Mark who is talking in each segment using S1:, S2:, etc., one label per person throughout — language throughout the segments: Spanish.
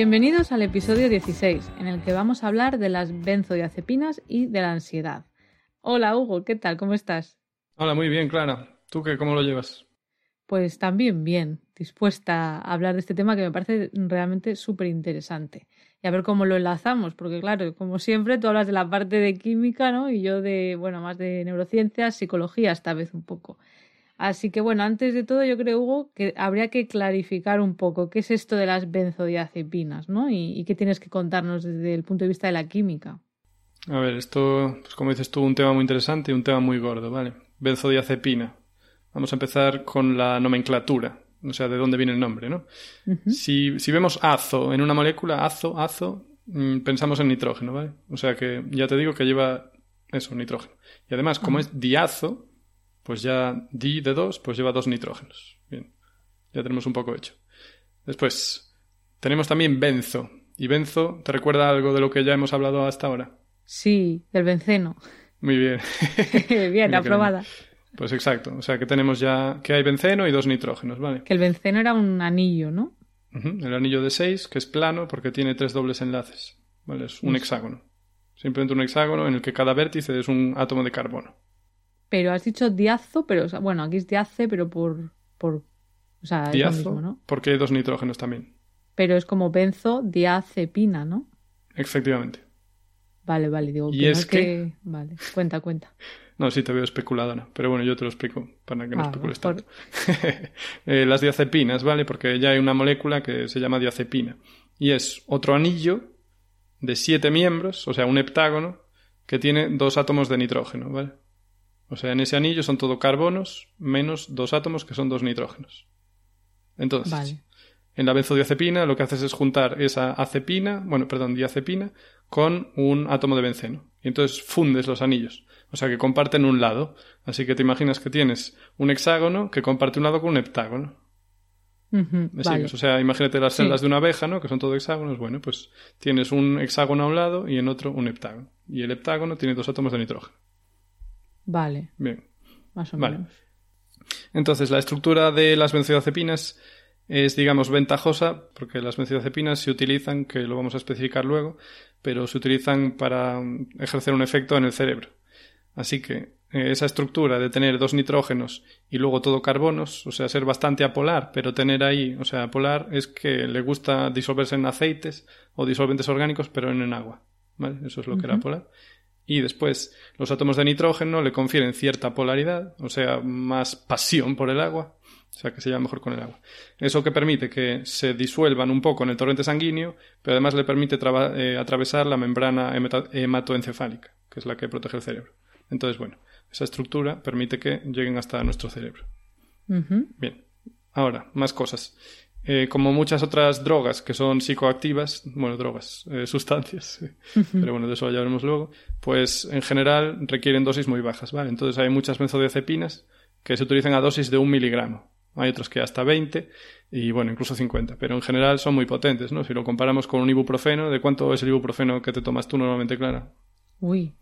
S1: Bienvenidos al episodio 16, en el que vamos a hablar de las benzodiazepinas y de la ansiedad. Hola Hugo, ¿qué tal? ¿Cómo estás?
S2: Hola, muy bien, Clara. ¿Tú qué? ¿Cómo lo llevas?
S1: Pues también bien, dispuesta a hablar de este tema que me parece realmente súper interesante. Y a ver cómo lo enlazamos, porque claro, como siempre, tú hablas de la parte de química, ¿no? Y yo de, bueno, más de neurociencias, psicología esta vez un poco. Así que bueno, antes de todo yo creo, Hugo, que habría que clarificar un poco qué es esto de las benzodiazepinas, ¿no? Y, qué tienes que contarnos desde el punto de vista de la química.
S2: A ver, esto, pues como dices tú, un tema muy interesante y un tema muy gordo, ¿vale? Benzodiazepina. Vamos a empezar con la nomenclatura, o sea, de dónde viene el nombre, ¿no? si, si, vemos azo en una molécula, azo, azo, mm, pensamos en nitrógeno, ¿vale? O sea que ya te digo que lleva eso, nitrógeno. Y además, como es diazo, pues ya di de 2, pues lleva dos nitrógenos. Bien, ya tenemos un poco hecho. Después, tenemos también benzo. ¿Y benzo te recuerda algo de lo que ya hemos hablado hasta ahora?
S1: Sí, del benceno.
S2: Muy bien.
S1: bien, aprobada.
S2: Pues exacto. O sea que tenemos ya que hay benceno y dos nitrógenos, ¿vale?
S1: Que el benceno era un anillo, ¿no?
S2: El anillo de 6, que es plano porque tiene tres dobles enlaces. ¿Vale? Es un hexágono. Simplemente un hexágono en el que cada vértice es un átomo de carbono.
S1: Pero has dicho diazo, pero bueno, aquí es diace, pero por. por o sea,
S2: diazo, es lo mismo, ¿no? Porque hay dos nitrógenos también.
S1: Pero es como benzo diazepina, ¿no?
S2: Efectivamente.
S1: Vale, vale, digo y es que... Vale, cuenta, cuenta.
S2: No, sí te veo especuladora, pero bueno, yo te lo explico para que no ah, especules tanto. Eh, las diazepinas, ¿vale? Porque ya hay una molécula que se llama diazepina y es otro anillo de siete miembros, o sea, un heptágono que tiene dos átomos de nitrógeno, ¿vale? O sea, en ese anillo son todo carbonos menos dos átomos que son dos nitrógenos. Entonces, en la benzodiazepina lo que haces es juntar esa acepina, bueno, perdón, diazepina, con un átomo de benceno. Y entonces fundes los anillos. O sea, que comparten un lado. Así que te imaginas que tienes un hexágono que comparte un lado con un heptágono. O sea, imagínate las celdas de una abeja, ¿no? Que son todo hexágonos. Bueno, pues tienes un hexágono a un lado y en otro un heptágono. Y el heptágono tiene dos átomos de nitrógeno.
S1: Vale.
S2: Bien.
S1: Más o menos.
S2: Entonces, la estructura de las benzodiazepinas es, digamos, ventajosa porque las benzodiazepinas se utilizan, que lo vamos a especificar luego, pero se utilizan para ejercer un efecto en el cerebro. Así que eh, esa estructura de tener dos nitrógenos y luego todo carbonos, o sea, ser bastante apolar, pero tener ahí, o sea, apolar es que le gusta disolverse en aceites o disolventes orgánicos, pero no en agua. ¿Vale? Eso es lo que era apolar y después los átomos de nitrógeno le confieren cierta polaridad, o sea, más pasión por el agua, o sea, que se lleva mejor con el agua. Eso que permite que se disuelvan un poco en el torrente sanguíneo, pero además le permite eh, atravesar la membrana hematoencefálica, que es la que protege el cerebro. Entonces, bueno, esa estructura permite que lleguen hasta nuestro cerebro. Bien. Ahora, más cosas. Eh, como muchas otras drogas que son psicoactivas, bueno, drogas, eh, sustancias, pero bueno, de eso ya hablaremos luego, pues en general requieren dosis muy bajas, ¿vale? Entonces hay muchas benzodiazepinas que se utilizan a dosis de un miligramo. Hay otros que hasta 20 y bueno, incluso 50, pero en general son muy potentes, ¿no? Si lo comparamos con un ibuprofeno, ¿de cuánto es el ibuprofeno que te tomas tú normalmente, Clara?
S1: Uy,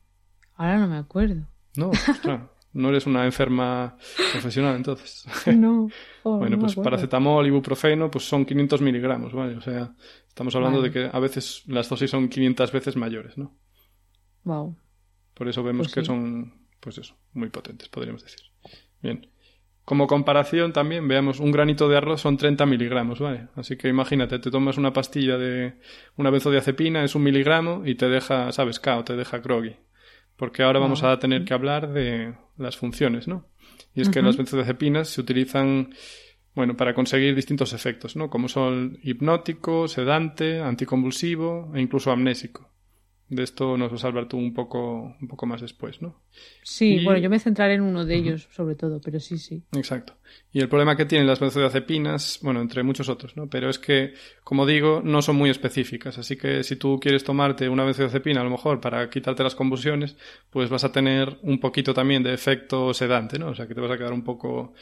S1: ahora no me acuerdo.
S2: No, claro. No eres una enferma profesional, entonces.
S1: No.
S2: Oh, bueno, pues paracetamol, ibuprofeno, pues son 500 miligramos, ¿vale? O sea, estamos hablando de que a veces las dosis son 500 veces mayores, ¿no?
S1: Wow.
S2: Por eso vemos pues que son, pues eso, muy potentes, podríamos decir. Bien. Como comparación también, veamos, un granito de arroz son 30 miligramos, ¿vale? Así que imagínate, te tomas una pastilla de una benzodiazepina, es un miligramo y te deja, ¿sabes? Cao, te deja groggy porque ahora vamos a tener que hablar de las funciones, ¿no? Y es que las benzodiazepinas se utilizan, bueno, para conseguir distintos efectos, ¿no? Como son hipnótico, sedante, anticonvulsivo e incluso amnésico. De esto nos vas a hablar tú un poco, un poco más después, ¿no?
S1: Sí, bueno, yo me centraré en uno de ellos, sobre todo, pero sí, sí.
S2: Exacto. Y el problema que tienen las benzodiazepinas, bueno, entre muchos otros, ¿no? Pero es que, como digo, no son muy específicas. Así que si tú quieres tomarte una benzodiazepina, a lo mejor, para quitarte las convulsiones, pues vas a tener un poquito también de efecto sedante, ¿no? O sea, que te vas a quedar un poco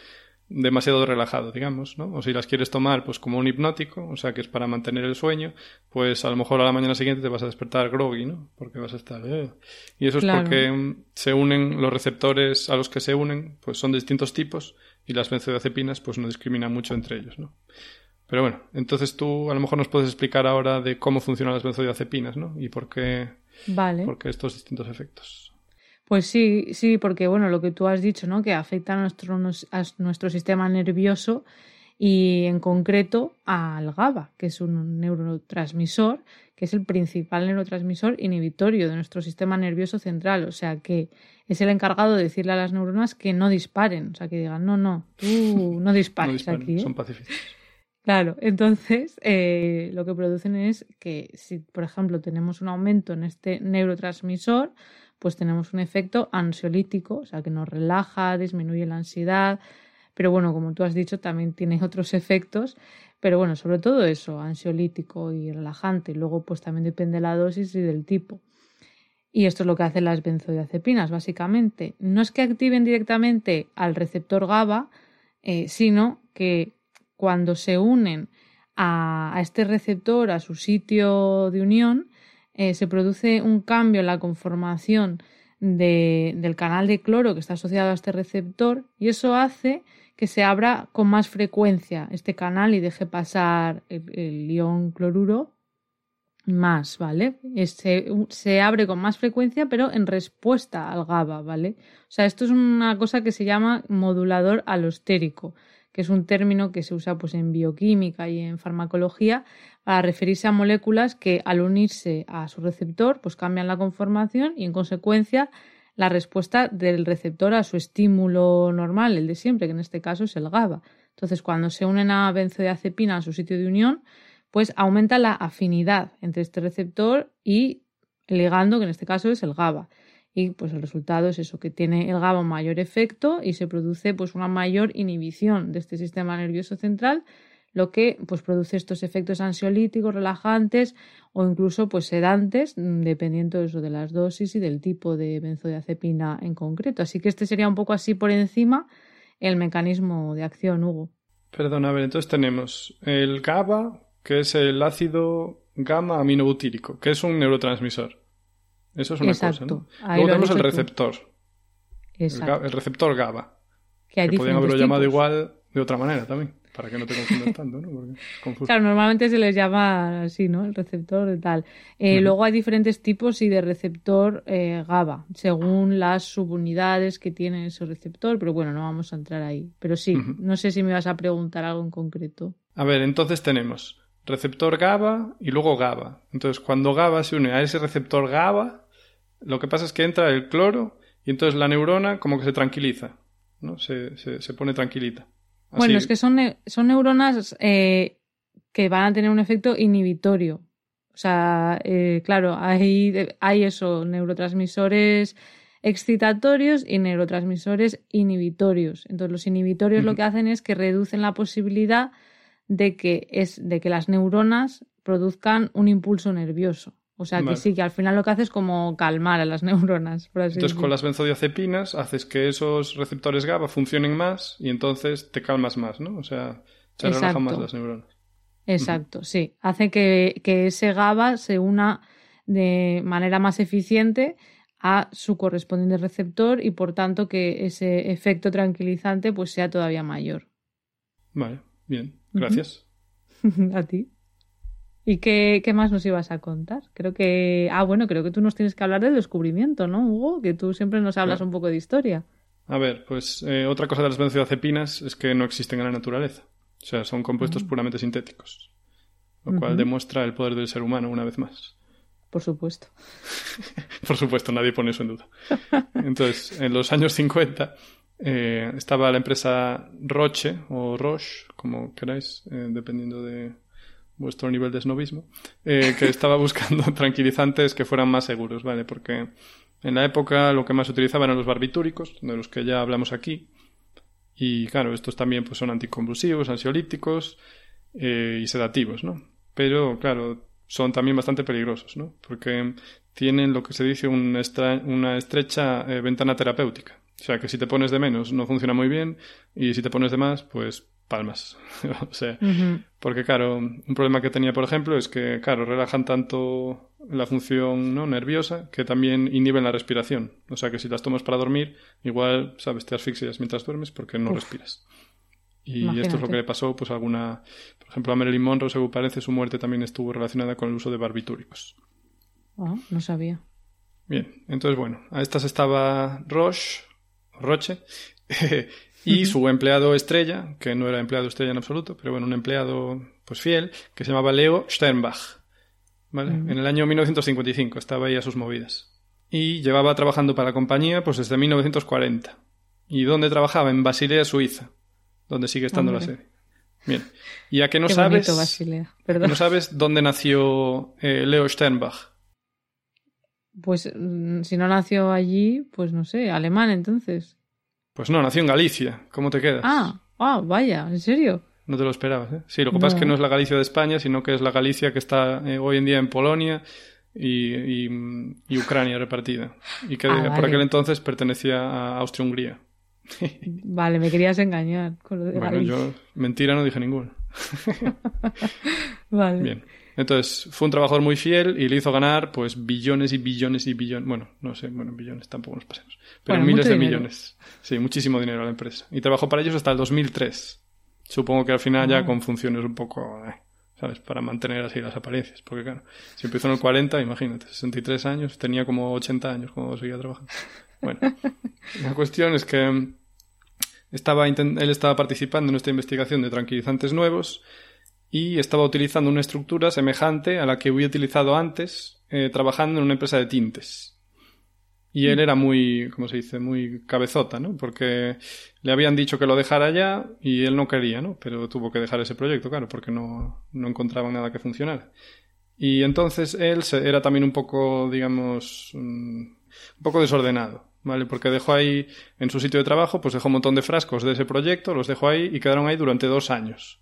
S2: demasiado relajado, digamos, ¿no? O si las quieres tomar, pues como un hipnótico, o sea, que es para mantener el sueño, pues a lo mejor a la mañana siguiente te vas a despertar groggy, ¿no? Porque vas a estar... Eh". Y eso es porque mm, se unen los receptores a los que se unen, pues son de distintos tipos y las benzodiazepinas pues no discriminan mucho entre ellos, ¿no? Pero bueno, entonces tú a lo mejor nos puedes explicar ahora de cómo funcionan las benzodiazepinas, ¿no? Y por qué,
S1: vale.
S2: por qué estos distintos efectos.
S1: Pues sí, sí, porque bueno, lo que tú has dicho, ¿no? Que afecta a nuestro, a nuestro sistema nervioso y en concreto al GABA, que es un neurotransmisor, que es el principal neurotransmisor inhibitorio de nuestro sistema nervioso central. O sea que es el encargado de decirle a las neuronas que no disparen. O sea, que digan, no, no, tú no dispares aquí. ¿eh?
S2: Son pacíficos.
S1: Claro, entonces eh, lo que producen es que si, por ejemplo, tenemos un aumento en este neurotransmisor, pues tenemos un efecto ansiolítico, o sea, que nos relaja, disminuye la ansiedad, pero bueno, como tú has dicho, también tiene otros efectos, pero bueno, sobre todo eso, ansiolítico y relajante. Luego, pues también depende de la dosis y del tipo. Y esto es lo que hacen las benzodiazepinas, básicamente. No es que activen directamente al receptor GABA, eh, sino que cuando se unen a, a, este receptor, a su sitio de unión, eh, se produce un cambio en la conformación del canal de cloro que está asociado a este receptor y eso hace que se abra con más frecuencia este canal y deje pasar el, ion cloruro más, ¿vale? Se, se, abre con más frecuencia, pero en respuesta al GABA, ¿vale? O sea, esto es una cosa que se llama modulador alostérico que es un término que se usa pues, en bioquímica y en farmacología para referirse a moléculas que al unirse a su receptor pues cambian la conformación y en consecuencia la respuesta del receptor a su estímulo normal, el de siempre, que en este caso es el GABA. Entonces, cuando se unen a benzodiazepina a su sitio de unión, pues aumenta la afinidad entre este receptor y el ligando, que en este caso es el GABA y pues el resultado es eso, que tiene el GABA un mayor efecto y se produce pues una mayor inhibición de este sistema nervioso central, lo que pues produce estos efectos ansiolíticos, relajantes o incluso pues sedantes, mm, dependiendo eso de las dosis y del tipo de benzodiazepina en concreto. Así que este sería un poco así por encima el mecanismo de acción, Hugo.
S2: Perdón, a ver, entonces tenemos el GABA, que es el ácido gamma aminobutírico, que es un neurotransmisor. Eso es una cosa, ¿no? Luego tenemos el receptor. El, receptor GABA. Que, que podrían haberlo llamado igual de otra manera también, para que no te confundas tanto, ¿no?
S1: claro, normalmente se les llama así, ¿no? El receptor de tal. Eh, luego hay diferentes tipos y de receptor eh, GABA, según las subunidades que tiene ese receptor, pero bueno, no vamos a entrar ahí. Pero sí, no sé si me vas a preguntar algo en concreto.
S2: A ver, entonces tenemos receptor GABA y luego GABA. Entonces, cuando GABA se une a ese receptor GABA, lo que pasa es que entra el cloro y entonces la neurona como que se tranquiliza, ¿no? Se, se, pone tranquilita.
S1: Bueno, es que son, son neuronas eh, que van a tener un efecto inhibitorio. O sea, eh, claro, hay, hay eso, neurotransmisores excitatorios y neurotransmisores inhibitorios. Entonces, los inhibitorios lo que hacen es que reducen la posibilidad de que, es, de que las neuronas produzcan un impulso nervioso. O sea que sí, que al final lo que hace es como calmar a las neuronas.
S2: entonces con las benzodiazepinas haces que esos receptores GABA funcionen más y entonces te calmas más, ¿no? O sea, se relajan más las neuronas.
S1: Exacto, sí. Hace que, que ese GABA se una de manera más eficiente a su correspondiente receptor y por tanto que ese efecto tranquilizante pues sea todavía mayor.
S2: Vale, bien, gracias.
S1: a ti. ¿Y qué, más nos ibas a contar? Creo que. Ah, bueno, creo que tú nos tienes que hablar del descubrimiento, ¿no, Hugo? Que tú siempre nos hablas un poco de historia.
S2: A ver, pues eh, otra cosa de las benzodiazepinas es que no existen en la naturaleza. O sea, son compuestos ah. puramente sintéticos. Lo cual demuestra el poder del ser humano una vez más.
S1: Por supuesto.
S2: Por supuesto, nadie pone eso en duda. Entonces, en los años 50 eh, estaba la empresa Roche o Roche, como queráis, eh, dependiendo de, vuestro nivel de snobismo, eh, que estaba buscando tranquilizantes que fueran más seguros, ¿vale? Porque en la época lo que más se utilizaba eran los barbitúricos, de los que ya hablamos aquí. Y claro, estos también pues, son anticonvulsivos, ansiolíticos eh, y sedativos, ¿no? Pero claro, son también bastante peligrosos, ¿no? Porque tienen lo que se dice una, una estrecha eh, ventana terapéutica. O sea, que si te pones de menos no funciona muy bien y si te pones de más, pues palmas. o sea, porque claro, un problema que tenía, por ejemplo, es que, claro, relajan tanto la función ¿no? nerviosa que también inhiben la respiración. O sea, que si las tomas para dormir, igual, sabes, te asfixias mientras duermes porque no respiras. Y esto es lo que le pasó, pues, a alguna. Por ejemplo, a Marilyn Monroe, según parece, su muerte también estuvo relacionada con el uso de barbitúricos.
S1: Ah, no sabía.
S2: Bien, entonces, bueno, a estas estaba Roche, Roche, y su empleado estrella, que no era empleado estrella en absoluto, pero bueno, un empleado pues fiel, que se llamaba Leo Sternbach. ¿vale? En el año 1955 estaba ahí a sus movidas. Y llevaba trabajando para la compañía pues desde 1940. ¿Y dónde trabajaba? En Basilea, Suiza, donde sigue estando la sede. Bien. ¿Y a qué no sabes? ¿No sabes dónde nació eh, Leo Sternbach?
S1: Pues mm, si no nació allí, pues no sé, alemán entonces.
S2: Pues no, nació en Galicia. ¿Cómo te quedas?
S1: Ah, ah vaya, ¿en serio?
S2: No te lo esperabas, ¿eh? Sí, lo que pasa es que no es la Galicia de España, sino que es la Galicia que está eh, hoy en día en Polonia y, Ucrania repartida. Y que ah, por aquel entonces pertenecía a Austria-Hungría.
S1: vale, me querías engañar con lo de
S2: Bueno, yo mentira no dije ninguna.
S1: vale.
S2: Bien. Entonces, fue un trabajador muy fiel y le hizo ganar pues billones y billones y billones. Bueno, no sé, bueno, billones tampoco nos pasemos. Pero miles de millones. Sí, muchísimo dinero a la empresa. Y trabajó para ellos hasta el 2003. Supongo que al final ya ah. con funciones un poco, eh, ¿sabes? Para mantener así las apariencias. Porque claro, si empezó en el 40, imagínate, 63 años, tenía como 80 años cuando seguía trabajando. Bueno, la cuestión es que estaba él estaba participando en esta investigación de tranquilizantes nuevos y estaba utilizando una estructura semejante a la que había utilizado antes eh, trabajando en una empresa de tintes. Y él mm. era muy, ¿cómo se dice? Muy cabezota, ¿no? Porque le habían dicho que lo dejara ya y él no quería, ¿no? Pero tuvo que dejar ese proyecto, claro, porque no, no encontraba nada que funcionara. Y entonces él era también un poco, digamos, un poco desordenado, ¿vale? Porque dejó ahí, en su sitio de trabajo, pues dejó un montón de frascos de ese proyecto, los dejó ahí y quedaron ahí durante dos años.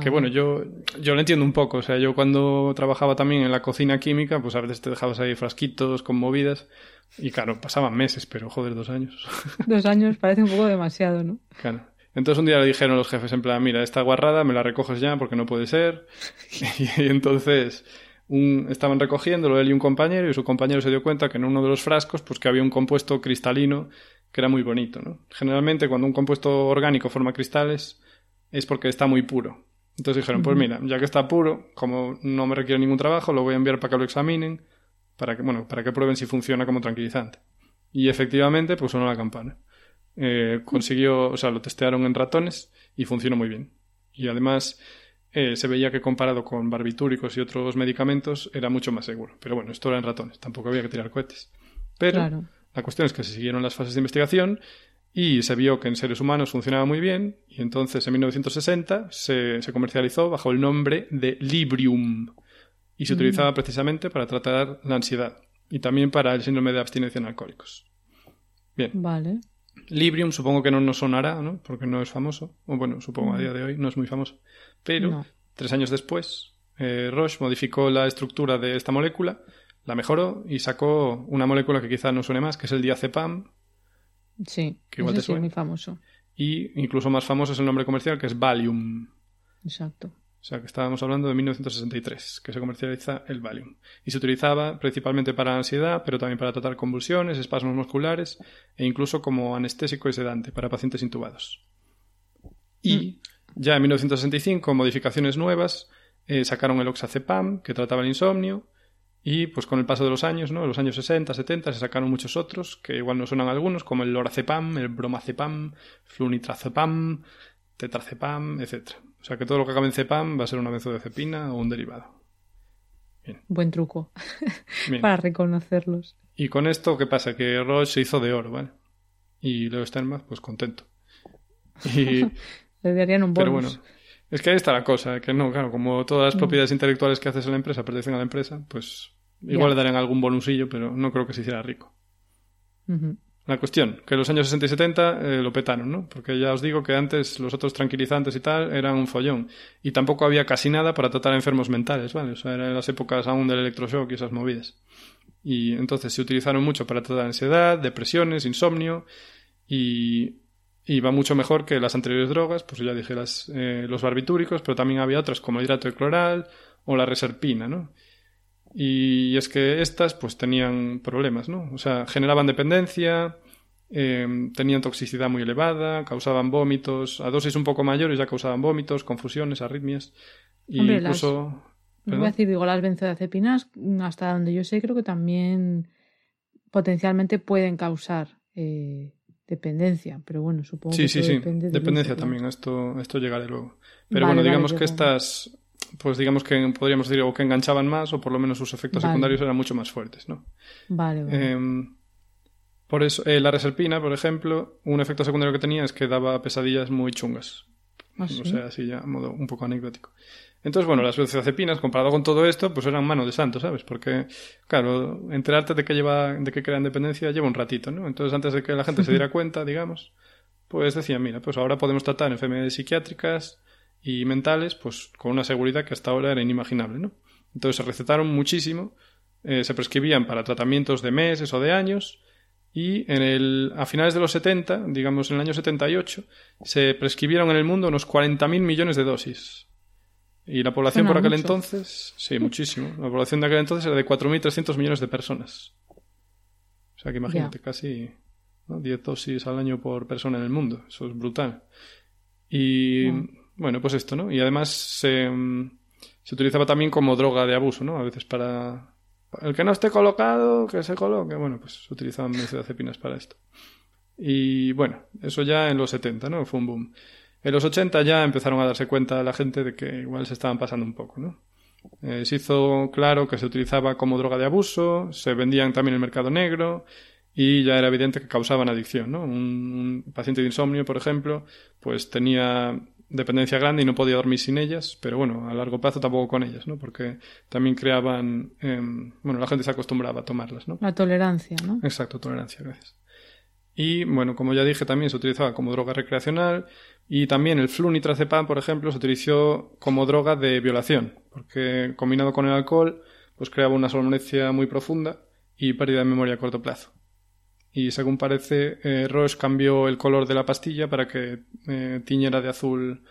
S2: Que bueno, yo, yo lo entiendo un poco. O sea, yo cuando trabajaba también en la cocina química, pues a veces te dejabas ahí frasquitos con movidas. Y claro, pasaban meses, pero joder, dos años.
S1: Dos años parece un poco demasiado, ¿no?
S2: Claro. Entonces un día le dijeron los jefes en plan, mira, esta guarrada me la recoges ya porque no puede ser. y, entonces un, estaban recogiéndolo él y un compañero y su compañero se dio cuenta que en uno de los frascos pues que había un compuesto cristalino que era muy bonito, ¿no? Generalmente cuando un compuesto orgánico forma cristales es porque está muy puro. Entonces dijeron, pues mira, ya que está puro, como no me requiere ningún trabajo, lo voy a enviar para que lo examinen, para que, bueno, para que prueben si funciona como tranquilizante. Y efectivamente, pues sonó la campana. Eh, consiguió, o sea, lo testearon en ratones y funcionó muy bien. Y además eh, se veía que comparado con barbitúricos y otros medicamentos era mucho más seguro. Pero bueno, esto era en ratones, tampoco había que tirar cohetes. Pero la cuestión es que se siguieron las fases de investigación y se vio que en seres humanos funcionaba muy bien y entonces en 1960 se, se comercializó bajo el nombre de Librium y se mm. utilizaba precisamente para tratar la ansiedad y también para el síndrome de abstinencia en alcohólicos. Bien.
S1: Vale.
S2: Librium supongo que no nos sonará, ¿no? Porque no es famoso. O bueno, supongo a día de hoy no es muy famoso. Pero tres años después, eh, Roche modificó la estructura de esta molécula, la mejoró y sacó una molécula que quizá no suene más, que es el diazepam,
S1: Sí, que igual es muy famoso.
S2: Y incluso más famoso es el nombre comercial, que es Valium.
S1: Exacto.
S2: O sea, que estábamos hablando de 1963, que se comercializa el Valium. Y se utilizaba principalmente para ansiedad, pero también para tratar convulsiones, espasmos musculares e incluso como anestésico y sedante para pacientes intubados. Y mm. ya en 1965, modificaciones nuevas, eh, sacaron el oxazepam, que trataba el insomnio, y pues con el paso de los años, ¿no? Los años 60, 70 se sacaron muchos otros, que igual no suenan algunos, como el lorazepam, el bromazepam, flunitrazepam, tetrazepam, etc. O sea que todo lo que acabe en cepam va a ser una benzodiazepina o un derivado.
S1: Bien. Buen truco para reconocerlos.
S2: Y con esto, ¿qué pasa? Que Roche se hizo de oro, ¿vale? Y Leo Sternbach, pues contento.
S1: Y... Le darían un bonus.
S2: Pero bueno, Es que ahí está la cosa, que no, claro, como todas las mm. propiedades intelectuales que haces en la empresa pertenecen a la empresa, pues igual le darían algún bonusillo, pero no creo que se hiciera rico. La cuestión, que en los años 60 y 70 eh, lo petaron, ¿no? Porque ya os digo que antes los otros tranquilizantes y tal eran un follón. Y tampoco había casi nada para tratar a enfermos mentales, ¿vale? O sea, eran las épocas aún del electroshock y esas movidas. Y entonces se utilizaron mucho para tratar ansiedad, depresiones, insomnio y, y va mucho mejor que las anteriores drogas, pues ya dije las, eh, los barbitúricos, pero también había otras como el hidrato de cloral o la reserpina, ¿no? Y es que estas pues tenían problemas, ¿no? O sea, generaban dependencia, eh, tenían toxicidad muy elevada, causaban vómitos, a dosis un poco mayores ya causaban vómitos, confusiones, arritmias. Y incluso...
S1: Las, voy a decir, digo, las benzodiazepinas, hasta donde yo sé, creo que también potencialmente pueden causar eh, dependencia, pero bueno, supongo
S2: que
S1: sí,
S2: sí. Dependencia también, esto, esto llegaré luego. Pero bueno, digamos que estas pues digamos que podríamos decir o que enganchaban más o por lo menos sus efectos secundarios eran mucho más fuertes, ¿no?
S1: Vale, vale.
S2: Em, por eso, eh, la reserpina, por ejemplo, un efecto secundario que tenía es que daba pesadillas muy chungas.
S1: ¿Ah,
S2: O sea, así ya, a modo un poco anecdótico. Entonces, bueno, las benzodiazepinas, comparado con todo esto, pues eran mano de santo, ¿sabes? Porque, claro, enterarte de que lleva, de que crean dependencia lleva un ratito, ¿no? Entonces, antes de que la gente se diera cuenta, digamos, pues decían, mira, pues ahora podemos tratar enfermedades psiquiátricas, y mentales, pues con una seguridad que hasta ahora era inimaginable, ¿no? Entonces se recetaron muchísimo, eh, se prescribían para tratamientos de meses o de años, y en el, a finales de los 70, digamos en el año 78, se prescribieron en el mundo unos 40.000 millones de dosis. Y la población por aquel entonces, sí, muchísimo. La población de aquel entonces era de 4.300 millones de personas. O sea que imagínate, casi 10 dosis al año por persona en el mundo. Eso es brutal. Y bueno, pues esto, ¿no? Y además se, mm, se utilizaba también como droga de abuso, ¿no? A veces para... El que no esté colocado, que se coloque. Bueno, pues se utilizaban benzodiazepinas para esto. Y bueno, eso ya en los 70, ¿no? Fue un boom. En los 80 ya empezaron a darse cuenta la gente de que igual se estaban pasando un poco, ¿no? Eh, se hizo claro que se utilizaba como droga de abuso, se vendían también en el mercado negro y ya era evidente que causaban adicción, ¿no? un paciente de insomnio, por ejemplo, pues tenía dependencia grande y no podía dormir sin ellas, pero bueno, a largo plazo tampoco con ellas, ¿no? Porque también creaban, em, bueno, la gente se acostumbraba a tomarlas, ¿no?
S1: La tolerancia, ¿no?
S2: Exacto, tolerancia, gracias. Y bueno, como ya dije, también se utilizaba como droga recreacional y también el flunitrazepam, por ejemplo, se utilizó como droga de violación, porque combinado con el alcohol, pues creaba una somnolencia muy profunda y pérdida de memoria a corto plazo y según parece, eh, Roche cambió el color de la pastilla para que eh, tiñera de azul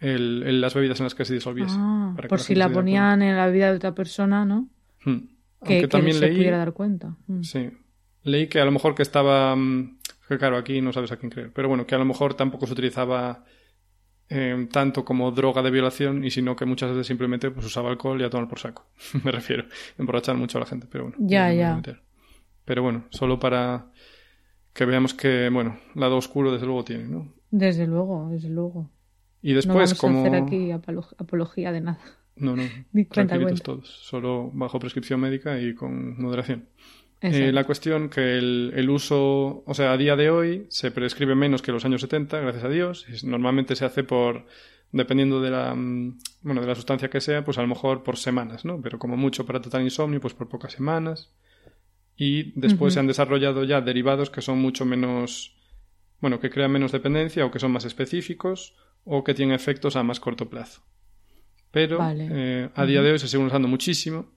S2: el, las bebidas en las que se disolviese.
S1: Ah, por si la ponían en la vida de otra persona, ¿no?
S2: Hmm.
S1: Que, también se pudiera dar cuenta.
S2: Hmm. Sí. Leí que a lo mejor que estaba... Mm, que claro, aquí no sabes a quién creer. Pero bueno, que a lo mejor tampoco se utilizaba eh, tanto como droga de violación y sino que muchas veces simplemente pues usaba alcohol y a tomar por saco. Me refiero. Emborrachar mucho a la gente, pero bueno.
S1: Ya, ya.
S2: Pero bueno, solo para que veamos que, bueno, lado oscuro desde luego tiene, ¿no?
S1: Desde luego, desde luego.
S2: Y después,
S1: no
S2: como.
S1: A hacer aquí apología de nada.
S2: No, no. tranquilitos todos. Solo bajo prescripción médica y con moderación. Eh, la cuestión que el, el, uso, o sea, a día de hoy se prescribe menos que los años 70, gracias a Dios. Normalmente se hace por, dependiendo de la, mm, bueno, de la sustancia que sea, pues a lo mejor por semanas, ¿no? Pero como mucho para tratar insomnio, pues por pocas semanas y después se han desarrollado ya derivados que son mucho menos, bueno, que crean menos dependencia o que son más específicos o que tienen efectos a más corto plazo. Pero eh, a día de hoy se siguen usando muchísimo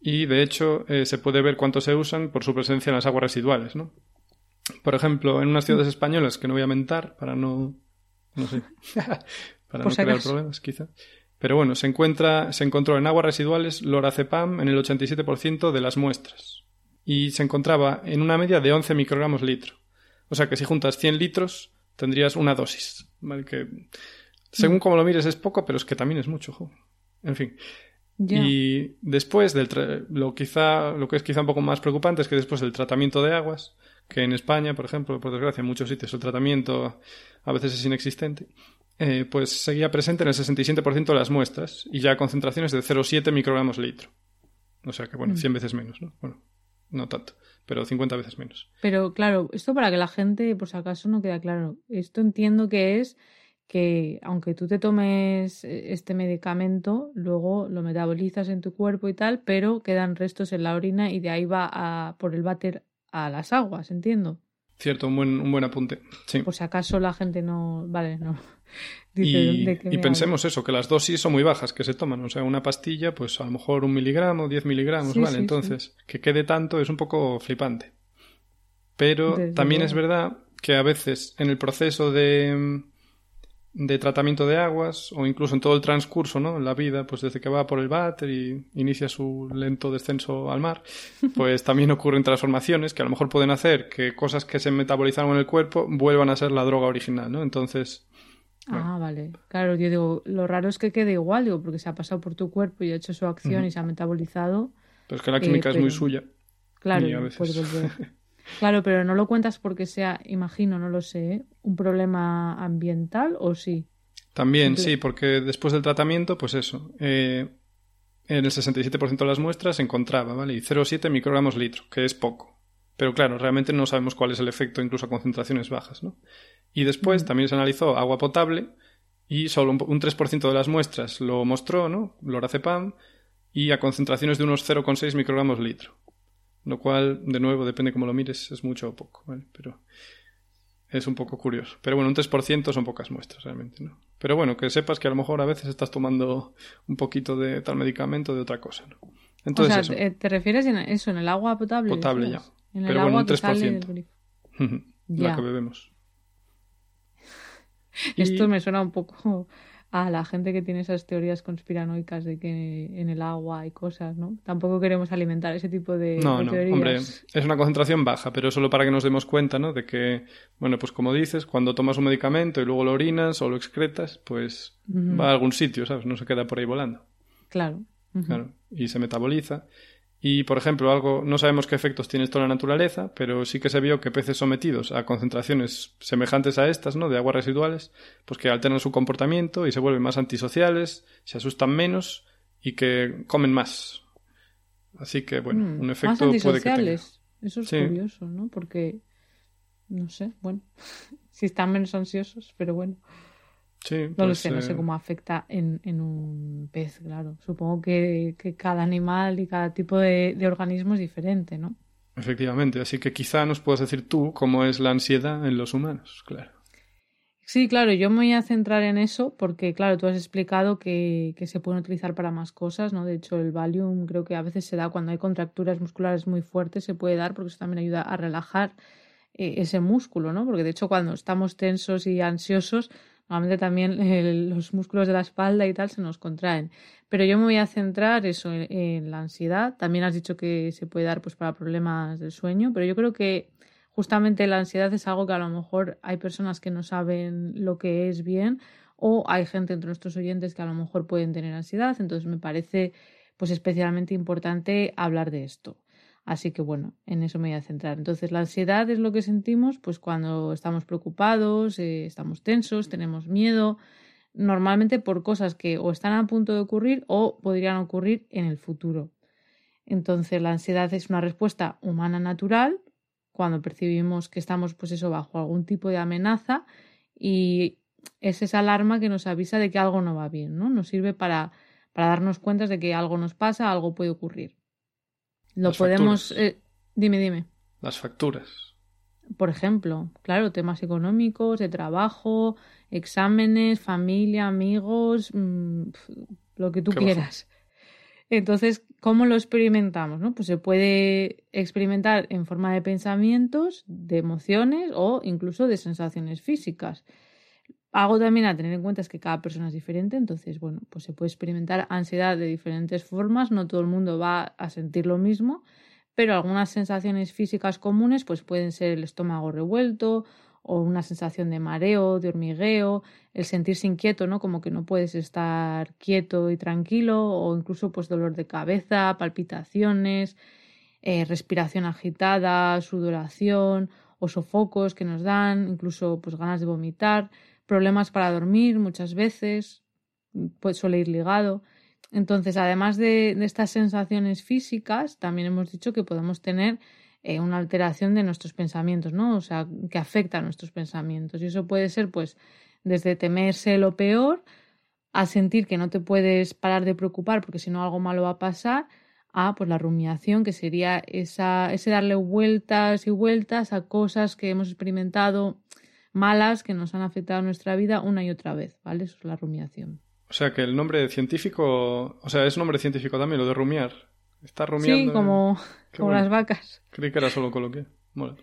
S2: y de hecho eh, se puede ver cuánto se usan por su presencia en las aguas residuales, ¿no? Por ejemplo, en unas ciudades españolas que no voy a mentar para no, no sé, para no crear problemas, quizá. Pero bueno, se encuentra, se encontró en aguas residuales lorazepam en el 87% de las muestras y se encontraba en una media de 11 microgramos litro. O sea que si juntas 100 litros tendrías una dosis. ¿vale? Que según mm. como lo mires es poco, pero es que también es mucho. En fin. Y después del lo quizá lo que es quizá un poco más preocupante es que después del tratamiento de aguas, que en España, por ejemplo, por desgracia, en muchos sitios el tratamiento a veces es inexistente, eh, pues seguía presente en el 67% de las muestras y ya concentraciones de 0,7 microgramos litro. O sea que, bueno, 100 mm. veces menos, ¿no? Bueno, no tanto, pero 50 veces menos.
S1: Pero claro, esto para que la gente, por si acaso no queda claro, esto entiendo que es que aunque tú te tomes eh, este medicamento, luego lo metabolizas en tu cuerpo y tal, pero quedan restos en la orina y de ahí va a, por el váter a las aguas, entiendo.
S2: Cierto, un buen, un buen apunte. Sí.
S1: Por si acaso la gente no. Vale, no.
S2: Y, pensemos eso, que las dosis son muy bajas que se toman. O sea, una pastilla, pues a lo mejor un miligramo, diez miligramos, ¿vale? Entonces, que quede tanto es un poco flipante. Pero también es verdad que a veces en el proceso de, de tratamiento de aguas o incluso en todo el transcurso, ¿no? En la vida, pues desde que va por el váter y inicia su lento descenso al mar, pues también ocurren transformaciones que a lo mejor pueden hacer que cosas que se metabolizaron en el cuerpo vuelvan a ser la droga original, ¿no? Entonces...
S1: Ah, vale. Claro, yo digo, lo raro es que quede igual, digo, porque se ha pasado por tu cuerpo y ha hecho su acción y se ha metabolizado.
S2: Pero es que la química es muy suya.
S1: Claro, puede volver. Claro, pero no lo cuentas porque sea, imagino, no lo sé, ¿eh? un problema ambiental o sí.
S2: También, sí, porque después del tratamiento, pues eso, eh, en el 67% de las muestras se encontraba, ¿vale? Y 0,7 microgramos litro, que es poco. Pero claro, realmente no sabemos cuál es el efecto incluso a concentraciones bajas, ¿no? Y después mm. también se analizó agua potable y solo un 3% de las muestras lo mostró, ¿no? Lorazepam y a concentraciones de unos 0,6 microgramos litro. Lo cual, de nuevo, depende cómo lo mires, es mucho o poco, ¿vale? Pero es un poco curioso. Pero bueno, un 3% son pocas muestras realmente, ¿no? Pero bueno, que sepas que a lo mejor a veces estás tomando un poquito de tal medicamento de otra cosa, ¿no?
S1: Entonces, o sea, eh, ¿te refieres en eso, en el agua potable?
S2: Potable ya. En el Pero agua bueno, un 3%. la que bebemos.
S1: Esto me suena un poco a la gente que tiene esas teorías conspiranoicas de que en el agua hay cosas, ¿no? Tampoco queremos alimentar ese tipo de, no, no, Hombre,
S2: es una concentración baja, pero solo para que nos demos cuenta, ¿no? De que, bueno, pues como dices, cuando tomas un medicamento y luego lo orinas o lo excretas, pues va a algún sitio, ¿sabes? No se queda por ahí volando.
S1: Claro.
S2: Claro. Y se metaboliza. Y, por ejemplo, algo, no sabemos qué efectos tiene esto en la naturaleza, pero sí que se vio que peces sometidos a concentraciones semejantes a estas, ¿no? De aguas residuales, pues que alternan su comportamiento y se vuelven más antisociales, se asustan menos y que comen más. Así que, bueno, mm, un efecto puede que tenga.
S1: Eso es curioso, ¿no? Porque, no sé, bueno, si están menos ansiosos, pero bueno no lo sé, no sé cómo afecta en, en, un pez, claro. Supongo que, que cada animal y cada tipo de, de, organismo es diferente, ¿no?
S2: Efectivamente, así que quizá nos puedas decir tú cómo es la ansiedad en los humanos, claro.
S1: Sí, claro, yo me voy a centrar en eso porque, claro, tú has explicado que, que, se pueden utilizar para más cosas, ¿no? De hecho, el Valium creo que a veces se da cuando hay contracturas musculares muy fuertes, se puede dar porque eso también ayuda a relajar eh, ese músculo, ¿no? Porque de hecho cuando estamos tensos y ansiosos Normalmente también los músculos de la espalda y tal se nos contraen. Pero yo me voy a centrar eso en, la ansiedad. También has dicho que se puede dar pues para problemas del sueño, pero yo creo que justamente la ansiedad es algo que a lo mejor hay personas que no saben lo que es bien o hay gente entre nuestros oyentes que a lo mejor pueden tener ansiedad. Entonces me parece pues especialmente importante hablar de esto. Así que bueno, en eso me voy a centrar. Entonces, la ansiedad es lo que sentimos pues cuando estamos preocupados, eh, estamos tensos, tenemos miedo, normalmente por cosas que o están a punto de ocurrir o podrían ocurrir en el futuro. Entonces, la ansiedad es una respuesta humana natural cuando percibimos que estamos pues eso bajo algún tipo de amenaza y es esa alarma que nos avisa de que algo no va bien, ¿no? Nos sirve para, para darnos cuenta de que algo nos pasa, algo puede ocurrir. Lo podemos. Eh, dime, dime.
S2: Las facturas.
S1: Por ejemplo, claro, temas económicos, de trabajo, exámenes, familia, amigos, mm, lo que tú quieras. Entonces, ¿cómo lo experimentamos? No? Pues se puede experimentar en forma de pensamientos, de emociones o incluso de sensaciones físicas. Hago también a tener en cuenta es que cada persona es diferente, entonces, bueno, pues se puede experimentar ansiedad de diferentes formas, no todo el mundo va a sentir lo mismo, pero algunas sensaciones físicas comunes pues pueden ser el estómago revuelto o una sensación de mareo, de hormigueo, el sentirse inquieto, ¿no? Como que no puedes estar quieto y tranquilo o incluso pues dolor de cabeza, palpitaciones, eh, respiración agitada, sudoración o sofocos que nos dan, incluso pues ganas de vomitar problemas para dormir muchas veces, pues suele ir ligado. Entonces, además de, estas sensaciones físicas, también hemos dicho que podemos tener eh, una alteración de nuestros pensamientos, ¿no? O sea, que afecta a nuestros pensamientos. Y eso puede ser, pues, desde temerse lo peor a sentir que no te puedes parar de preocupar porque si no algo malo va a pasar, a pues la rumiación, que sería esa, ese darle vueltas y vueltas a cosas que hemos experimentado malas que nos han afectado nuestra vida una y otra vez, ¿vale? Eso es la rumiación.
S2: O sea que el nombre científico, o sea, es nombre científico también, lo de rumiar. Está rumiando.
S1: Sí, como, como las vacas.
S2: Creí que era solo. Bueno.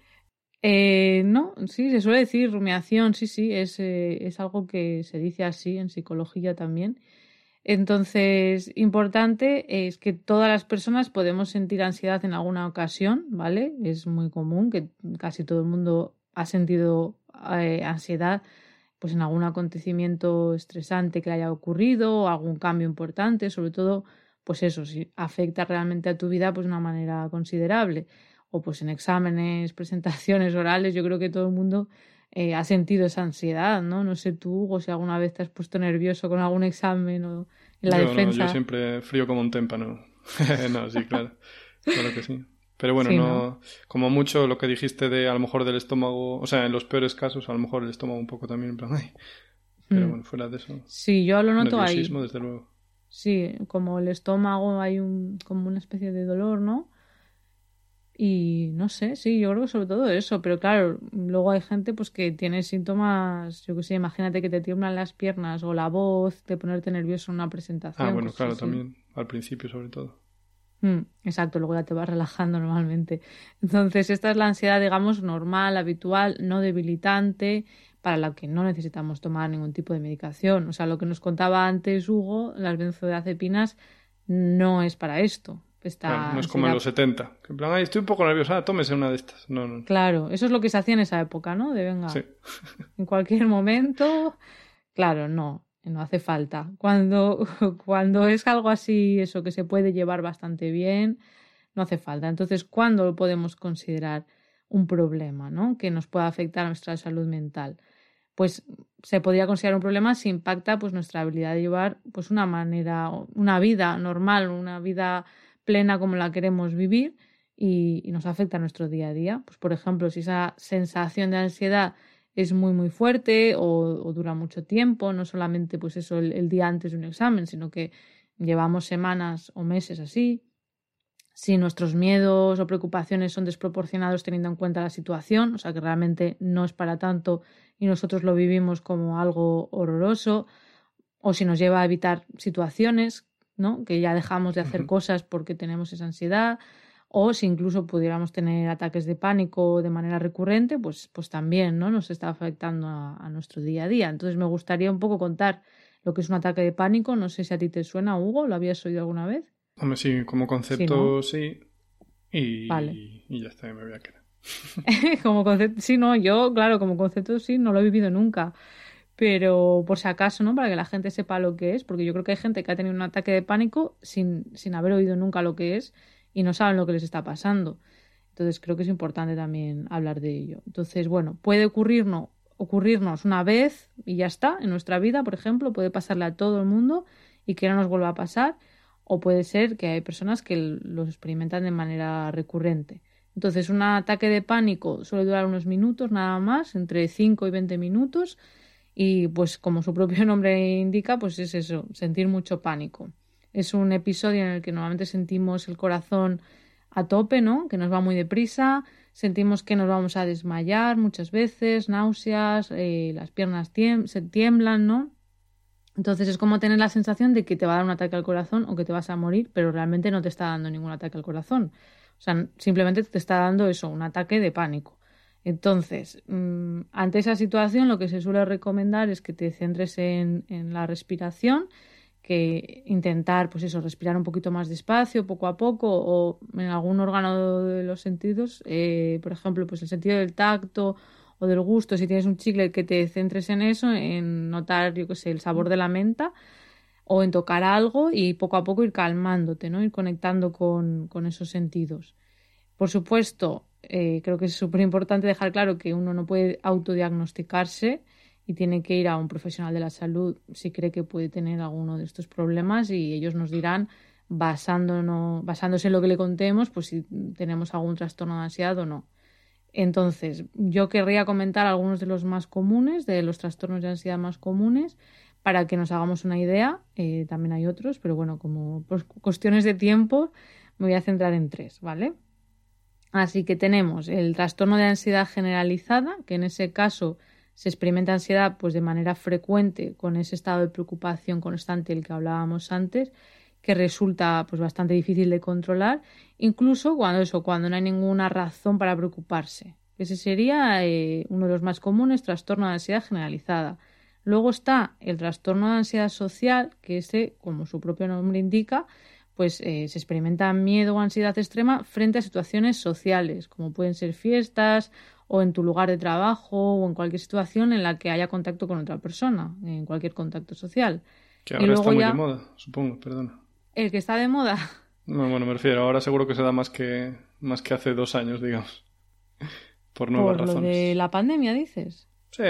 S1: Eh, no, sí, se suele decir rumiación, sí, sí, es, eh, es algo que se dice así en psicología también. Entonces, importante es que todas las personas podemos sentir ansiedad en alguna ocasión, ¿vale? Es muy común que casi todo el mundo ha sentido eh, ansiedad pues en algún acontecimiento estresante que le haya ocurrido o algún cambio importante, sobre todo pues eso, si afecta realmente a tu vida pues de una manera considerable o pues en exámenes, presentaciones orales, yo creo que todo el mundo eh, ha sentido esa ansiedad, ¿no? No sé tú, Hugo, si alguna vez te has puesto nervioso con algún examen o en la defensa.
S2: yo siempre frío como un témpano. no, sí, claro. Claro que sí. Pero bueno, no, como mucho lo que dijiste de a lo mejor del estómago, o sea, en los peores casos, a lo mejor el estómago un poco también, en plan, Pero mm. bueno, fuera de eso.
S1: Sí, yo lo noto ahí.
S2: desde luego.
S1: Sí, como el estómago hay un, como una especie de dolor, ¿no? Y no sé, sí, yo creo que sobre todo eso, pero claro, luego hay gente pues que tiene síntomas, yo qué sé, imagínate que te tiemblan las piernas o la voz, de ponerte nervioso en una presentación.
S2: Ah, bueno, claro, también, al principio sobre todo.
S1: Mm, exacto, luego ya te vas relajando normalmente. Entonces, esta es la ansiedad, digamos, normal, habitual, no debilitante, para la que no necesitamos tomar ningún tipo de medicación. O sea, lo que nos contaba antes Hugo, las benzodiazepinas no es para esto
S2: no es como en los 70. en plan, estoy un poco nerviosa, tómese una de estas. No, no.
S1: Claro, eso es lo que se hacía en esa época, ¿no? De venga, en cualquier momento. Claro, no, no hace falta. Cuando, cuando es algo así, eso que se puede llevar bastante bien, no hace falta. Entonces, ¿cuándo lo podemos considerar un problema, ¿no? Que nos pueda afectar a nuestra salud mental? Pues se podría considerar un problema si impacta pues nuestra habilidad de llevar pues una manera, una vida normal, una vida plena como la queremos vivir y, nos afecta a nuestro día a día. Pues, por ejemplo, si esa sensación de ansiedad es muy muy fuerte o, dura mucho tiempo, no solamente pues eso el, día antes de un examen, sino que llevamos semanas o meses así. Si nuestros miedos o preocupaciones son desproporcionados teniendo en cuenta la situación, o sea que realmente no es para tanto y nosotros lo vivimos como algo horroroso, o si nos lleva a evitar situaciones ¿no? Que ya dejamos de hacer cosas porque tenemos esa ansiedad o si incluso pudiéramos tener ataques de pánico de manera recurrente, pues, pues también ¿no? nos está afectando a, nuestro día a día. Entonces me gustaría un poco contar lo que es un ataque de pánico. No sé si a ti te suena, Hugo, ¿lo habías oído alguna vez?
S2: Hombre, sí, como concepto sí. Y, y ya está, me voy a quedar.
S1: como concepto, sí, no, yo, claro, como concepto sí, no lo he vivido nunca pero por si acaso, ¿no? Para que la gente sepa lo que es, porque yo creo que hay gente que ha tenido un ataque de pánico sin, sin haber oído nunca lo que es y no saben lo que les está pasando. Entonces creo que es importante también hablar de ello. Entonces, bueno, puede ocurrirnos, ocurrirnos una vez y ya está en nuestra vida, por ejemplo, puede pasarle a todo el mundo y que no nos vuelva a pasar, o puede ser que hay personas que los experimentan de manera recurrente. Entonces, un ataque de pánico suele durar unos minutos nada más, entre 5 y 20 minutos, y pues como su propio nombre indica, pues es eso, sentir mucho pánico. Es un episodio en el que normalmente sentimos el corazón a tope, ¿no? Que nos va muy deprisa, sentimos que nos vamos a desmayar muchas veces, náuseas, eh, las piernas se tiemblan, ¿no? Entonces es como tener la sensación de que te va a dar un ataque al corazón o que te vas a morir, pero realmente no te está dando ningún ataque al corazón. O sea, simplemente te está dando eso, un ataque de pánico. Entonces, mm, ante esa situación, lo que se suele recomendar es que te centres en, la respiración, que intentar, pues eso, respirar un poquito más despacio, poco a poco, o en algún órgano de los sentidos, eh, por ejemplo, pues el sentido del tacto o del gusto, si tienes un chicle, que te centres en eso, en notar, yo qué sé, el sabor de la menta o en tocar algo y poco a poco ir calmándote, ¿no? Ir conectando con, con esos sentidos. Por supuesto, eh, creo que es súper importante dejar claro que uno no puede autodiagnosticarse y tiene que ir a un profesional de la salud si cree que puede tener alguno de estos problemas y ellos nos dirán basándonos, basándose en lo que le contemos, pues si tenemos algún trastorno de ansiedad o no. Entonces, yo querría comentar algunos de los más comunes, de los trastornos de ansiedad más comunes, para que nos hagamos una idea. Eh, también hay otros, pero bueno, como por cuestiones de tiempo, me voy a centrar en tres, ¿vale? Así que tenemos el trastorno de ansiedad generalizada, que en ese caso se experimenta ansiedad pues de manera frecuente con ese estado de preocupación constante del que hablábamos antes, que resulta pues bastante difícil de controlar, incluso cuando eso, cuando no hay ninguna razón para preocuparse. Ese sería eh, uno de los más comunes, trastorno de ansiedad generalizada. Luego está el trastorno de ansiedad social, que este, como su propio nombre indica, pues eh, se experimenta miedo o ansiedad extrema frente a situaciones sociales, como pueden ser fiestas o en tu lugar de trabajo o en cualquier situación en la que haya contacto con otra persona, en cualquier contacto social.
S2: Que ahora está muy de moda, supongo, perdona.
S1: ¿El que está de moda?
S2: No, bueno, me refiero, ahora seguro que se da más que, más que hace dos años, digamos. Por nuevas
S1: Por
S2: razones.
S1: Lo de la pandemia, dices.
S2: Sí,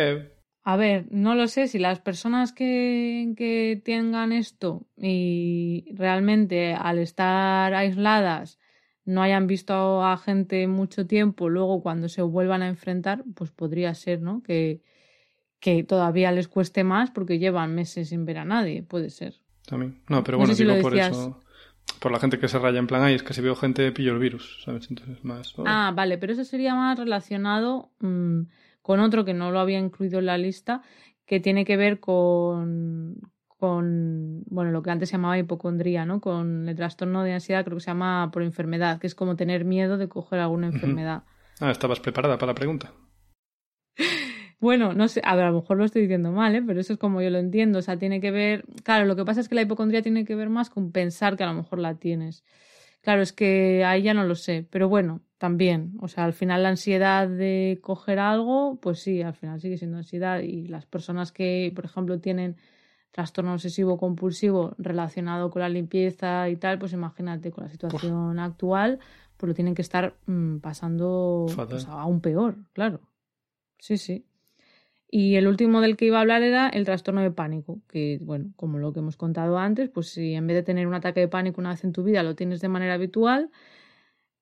S1: a ver, no lo sé, si las personas que, que tengan esto y realmente al estar aisladas no hayan visto a gente mucho tiempo, luego cuando se vuelvan a enfrentar, pues podría ser, ¿no? Que, que todavía les cueste más porque llevan meses sin ver a nadie, puede ser.
S2: También. No, pero bueno, digo por eso. Por la gente que se raya en plan, ay, es que si veo gente pillo el virus, ¿sabes? Entonces más.
S1: Ah, vale, pero eso sería más relacionado. Mmm, con otro que no lo había incluido en la lista, que tiene que ver con, con bueno, lo que antes se llamaba hipocondría, ¿no? Con el trastorno de ansiedad, creo que se llama por enfermedad, que es como tener miedo de coger alguna enfermedad.
S2: Ah, estabas preparada para la pregunta.
S1: Bueno, no sé, a ver, a lo mejor lo estoy diciendo mal, ¿eh? pero eso es como yo lo entiendo. O sea, tiene que ver. Claro, lo que pasa es que la hipocondría tiene que ver más con pensar que a lo mejor la tienes. Claro, es que ahí ya no lo sé, pero bueno, también. O sea, al final la ansiedad de coger algo, pues sí, al final sigue siendo ansiedad. Y las personas que, por ejemplo, tienen trastorno obsesivo compulsivo relacionado con la limpieza y tal, pues imagínate con la situación actual, pues lo tienen que estar mmm, pasando pues, aún peor, claro. Sí, sí. Y el último del que iba a hablar era el trastorno de pánico, que, bueno, como lo que hemos contado antes, pues si en vez de tener un ataque de pánico una vez en tu vida lo tienes de manera habitual,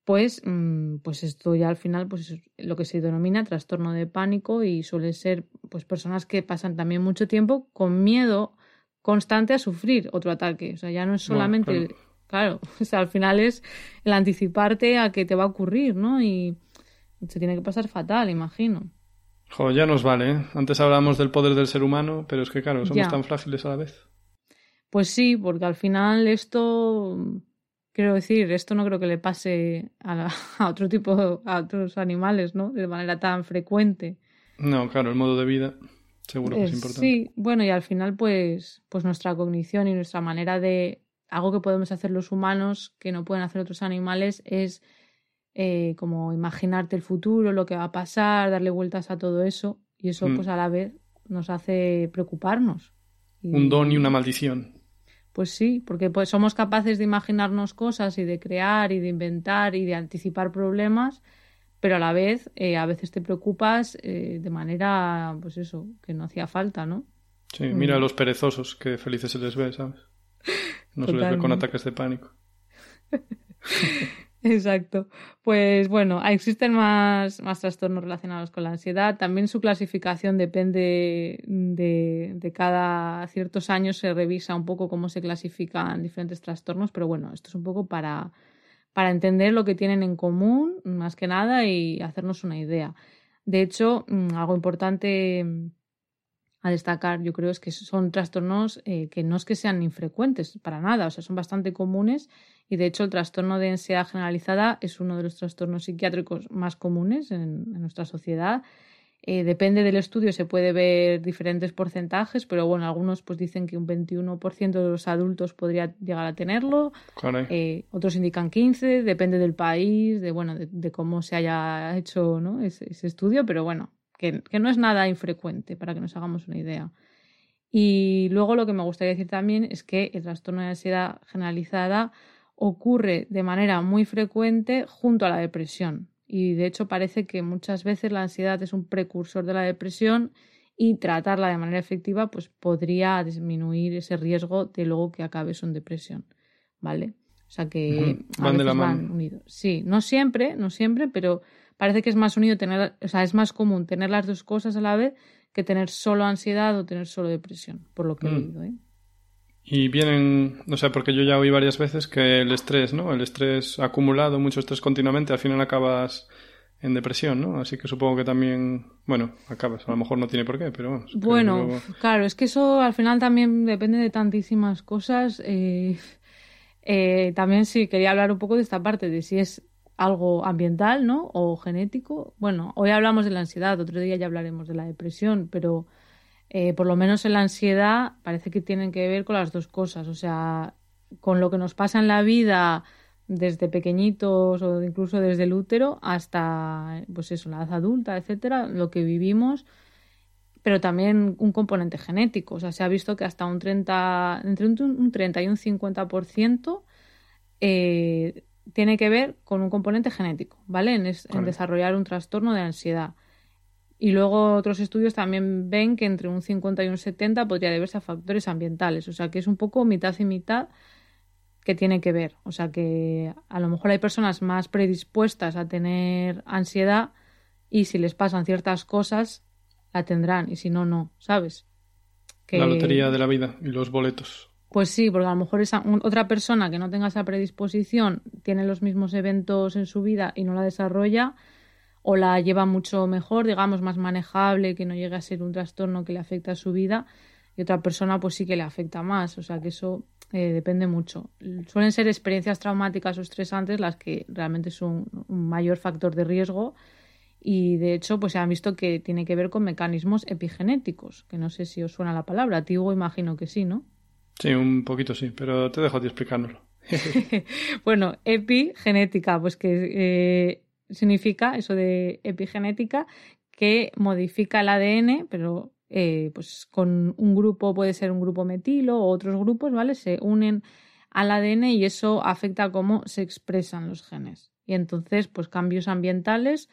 S1: pues, mmm, pues esto ya al final pues es lo que se denomina trastorno de pánico y suele ser pues personas que pasan también mucho tiempo con miedo constante a sufrir otro ataque. O sea, ya no es solamente, claro. claro, o sea, al final es el anticiparte a que te va a ocurrir, ¿no? Y se tiene que pasar fatal, imagino.
S2: Jo, ya nos vale, ¿eh? Antes hablábamos del poder del ser humano, pero es que claro, somos ya. tan frágiles a la vez.
S1: Pues sí, porque al final esto, quiero decir, esto no creo que le pase a, la, a otro tipo, a otros animales, ¿no? De manera tan frecuente.
S2: No, claro, el modo de vida seguro que es, es importante.
S1: Sí, bueno, y al final pues, pues nuestra cognición y nuestra manera de, algo que podemos hacer los humanos que no pueden hacer otros animales es eh, como imaginarte el futuro, lo que va a pasar, darle vueltas a todo eso y eso mm. pues a la vez nos hace preocuparnos.
S2: Y, Un don y una maldición.
S1: Pues sí, porque pues somos capaces de imaginarnos cosas y de crear y de inventar y de anticipar problemas, pero a la vez eh, a veces te preocupas eh, de manera, pues eso, que no hacía falta, ¿no?
S2: Sí, mira a los perezosos, que felices se les ve, ¿sabes? No se les ve con ataques de pánico.
S1: Exacto. Pues bueno, existen más, más trastornos relacionados con la ansiedad. También su clasificación depende de, de, cada ciertos años, se revisa un poco cómo se clasifican diferentes trastornos, pero bueno, esto es un poco para, para entender lo que tienen en común, más que nada, y hacernos una idea. De hecho, mm, algo importante a destacar, yo creo, es que son trastornos eh, que no es que sean infrecuentes para nada, o sea, son bastante comunes y de hecho el trastorno de ansiedad generalizada es uno de los trastornos psiquiátricos más comunes en, en nuestra sociedad. Eh, depende del estudio, se puede ver diferentes porcentajes, pero bueno, algunos pues dicen que un 21% de los adultos podría llegar a tenerlo, eh, otros indican 15, depende del país, de bueno, de, de cómo se haya hecho ¿no? ese, ese estudio, pero bueno, que, no es nada infrecuente, para que nos hagamos una idea. Y luego lo que me gustaría decir también es que el trastorno de ansiedad generalizada ocurre de manera muy frecuente junto a la depresión. Y de hecho parece que muchas veces la ansiedad es un precursor de la depresión y tratarla de manera efectiva pues podría disminuir ese riesgo de luego que acabe en depresión. ¿Vale? O sea que
S2: van de la mano.
S1: Van unidos. Sí, no siempre, no siempre, pero parece que es más unido tener, o sea, es más común tener las dos cosas a la vez que tener solo ansiedad o tener solo depresión, por lo que he mm. leído. ¿eh?
S2: Y vienen, no sé, porque yo ya oí varias veces que el estrés, ¿no? El estrés acumulado, mucho estrés continuamente, al final acabas en depresión, ¿no? Así que supongo que también, bueno, acabas, a lo mejor no tiene por qué, pero vamos.
S1: Bueno, claro, es que eso al final también depende de tantísimas cosas. Eh, eh, también sí, quería hablar un poco de esta parte, de si es algo ambiental, ¿no? O genético. Bueno, hoy hablamos de la ansiedad, otro día ya hablaremos de la depresión, pero eh, por lo menos en la ansiedad parece que tienen que ver con las dos cosas, o sea, con lo que nos pasa en la vida desde pequeñitos o incluso desde el útero hasta, pues eso, la edad adulta, etcétera, lo que vivimos, pero también un componente genético, o sea, se ha visto que hasta un 30, entre un 30 y un 50% eh, tiene que ver con un componente genético, ¿vale? en desarrollar un trastorno de ansiedad. Y luego otros estudios también ven que entre un 50 y un 70 podría deberse a factores ambientales. O sea que es un poco mitad y mitad que tiene que ver. O sea que a lo mejor hay personas más predispuestas a tener ansiedad y si les pasan ciertas cosas la tendrán y si no, no, ¿sabes?
S2: La lotería de la vida y los boletos.
S1: Pues sí, porque a lo mejor esa, otra persona que no tenga esa predisposición tiene los mismos eventos en su vida y no la desarrolla o la lleva mucho mejor, digamos, más manejable, que no llegue a ser un trastorno que le afecta a su vida, y otra persona pues sí que le afecta más, o sea que eso eh, depende mucho. Suelen ser experiencias traumáticas o estresantes las que realmente son un mayor factor de riesgo y de hecho pues se han visto que tiene que ver con mecanismos epigenéticos, que no sé si os suena la palabra, a ti Hugo imagino que sí, ¿no?
S2: Sí, un poquito sí, pero te dejo de explicárnoslo.
S1: bueno, epigenética, pues que eh, significa eso de epigenética que modifica el ADN, pero eh, pues con un grupo puede ser un grupo metilo o otros grupos, ¿vale? Se unen al ADN y eso afecta a cómo se expresan los genes. Y entonces, pues cambios ambientales,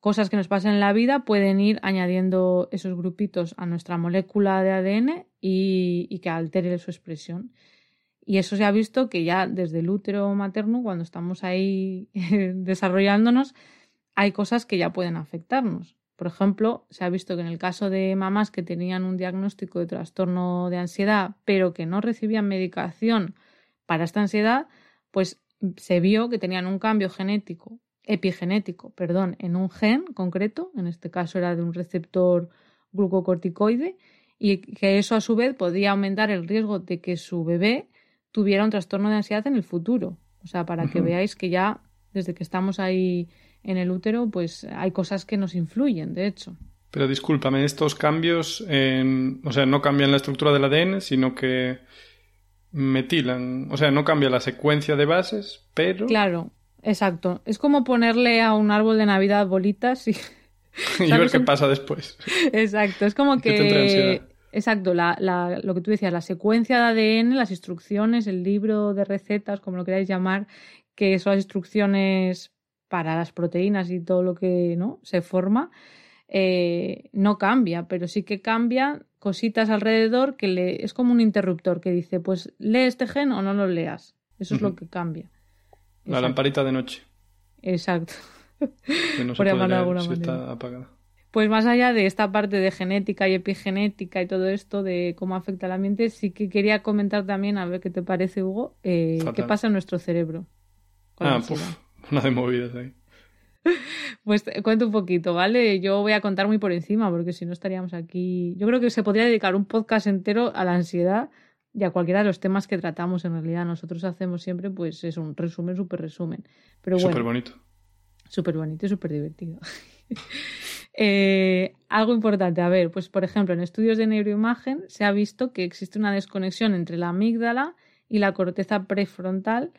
S1: cosas que nos pasan en la vida, pueden ir añadiendo esos grupitos a nuestra molécula de ADN y, y que altere su expresión. Y eso se ha visto que ya desde el útero materno, cuando estamos ahí desarrollándonos, hay cosas que ya pueden afectarnos. Por ejemplo, se ha visto que en el caso de mamás que tenían un diagnóstico de trastorno de ansiedad, pero que no recibían medicación para esta ansiedad, pues se vio que tenían un cambio genético, epigenético, perdón, en un gen concreto, en este caso era de un receptor glucocorticoide, y que eso a su vez podía aumentar el riesgo de que su bebé tuviera un trastorno de ansiedad en el futuro. O sea, para que veáis que ya desde que estamos ahí en el útero, pues hay cosas que nos influyen, de hecho.
S2: Pero discúlpame, estos cambios, o sea, no cambian la estructura del ADN, sino que metilan, o sea, no cambia la secuencia de bases, pero...
S1: Claro, exacto. Es como ponerle a un árbol de Navidad bolitas y...
S2: y ver qué pasa después.
S1: Exacto, es como que Exacto, la, la, lo que tú decías, la secuencia de ADN, las instrucciones, el libro de recetas, como lo queráis llamar, que son las instrucciones para las proteínas y todo lo que no se forma, eh, no cambia, pero sí que cambia cositas alrededor que le, es como un interruptor que dice, pues lee este gen o no lo leas. Eso es lo que cambia.
S2: La lamparita de noche.
S1: Exacto.
S2: Que no se puede leer si está apagada.
S1: Pues más allá de esta parte de genética y epigenética y todo esto de cómo afecta al ambiente, sí que quería comentar también, a ver qué te parece, Hugo, eh, qué pasa en nuestro cerebro.
S2: Ah, pues una de movidas ahí.
S1: Pues te cuento un poquito, ¿vale? Yo voy a contar muy por encima, porque si no estaríamos aquí. Yo creo que se podría dedicar un podcast entero a la ansiedad y a cualquiera de los temas que tratamos. En realidad, nosotros hacemos siempre, pues, es un resumen, súper resumen. Pero bueno.
S2: Súper bonito.
S1: Súper bonito y súper divertido. Eh, algo importante, a ver, pues por ejemplo, en estudios de neuroimagen se ha visto que existe una desconexión entre la amígdala y la corteza prefrontal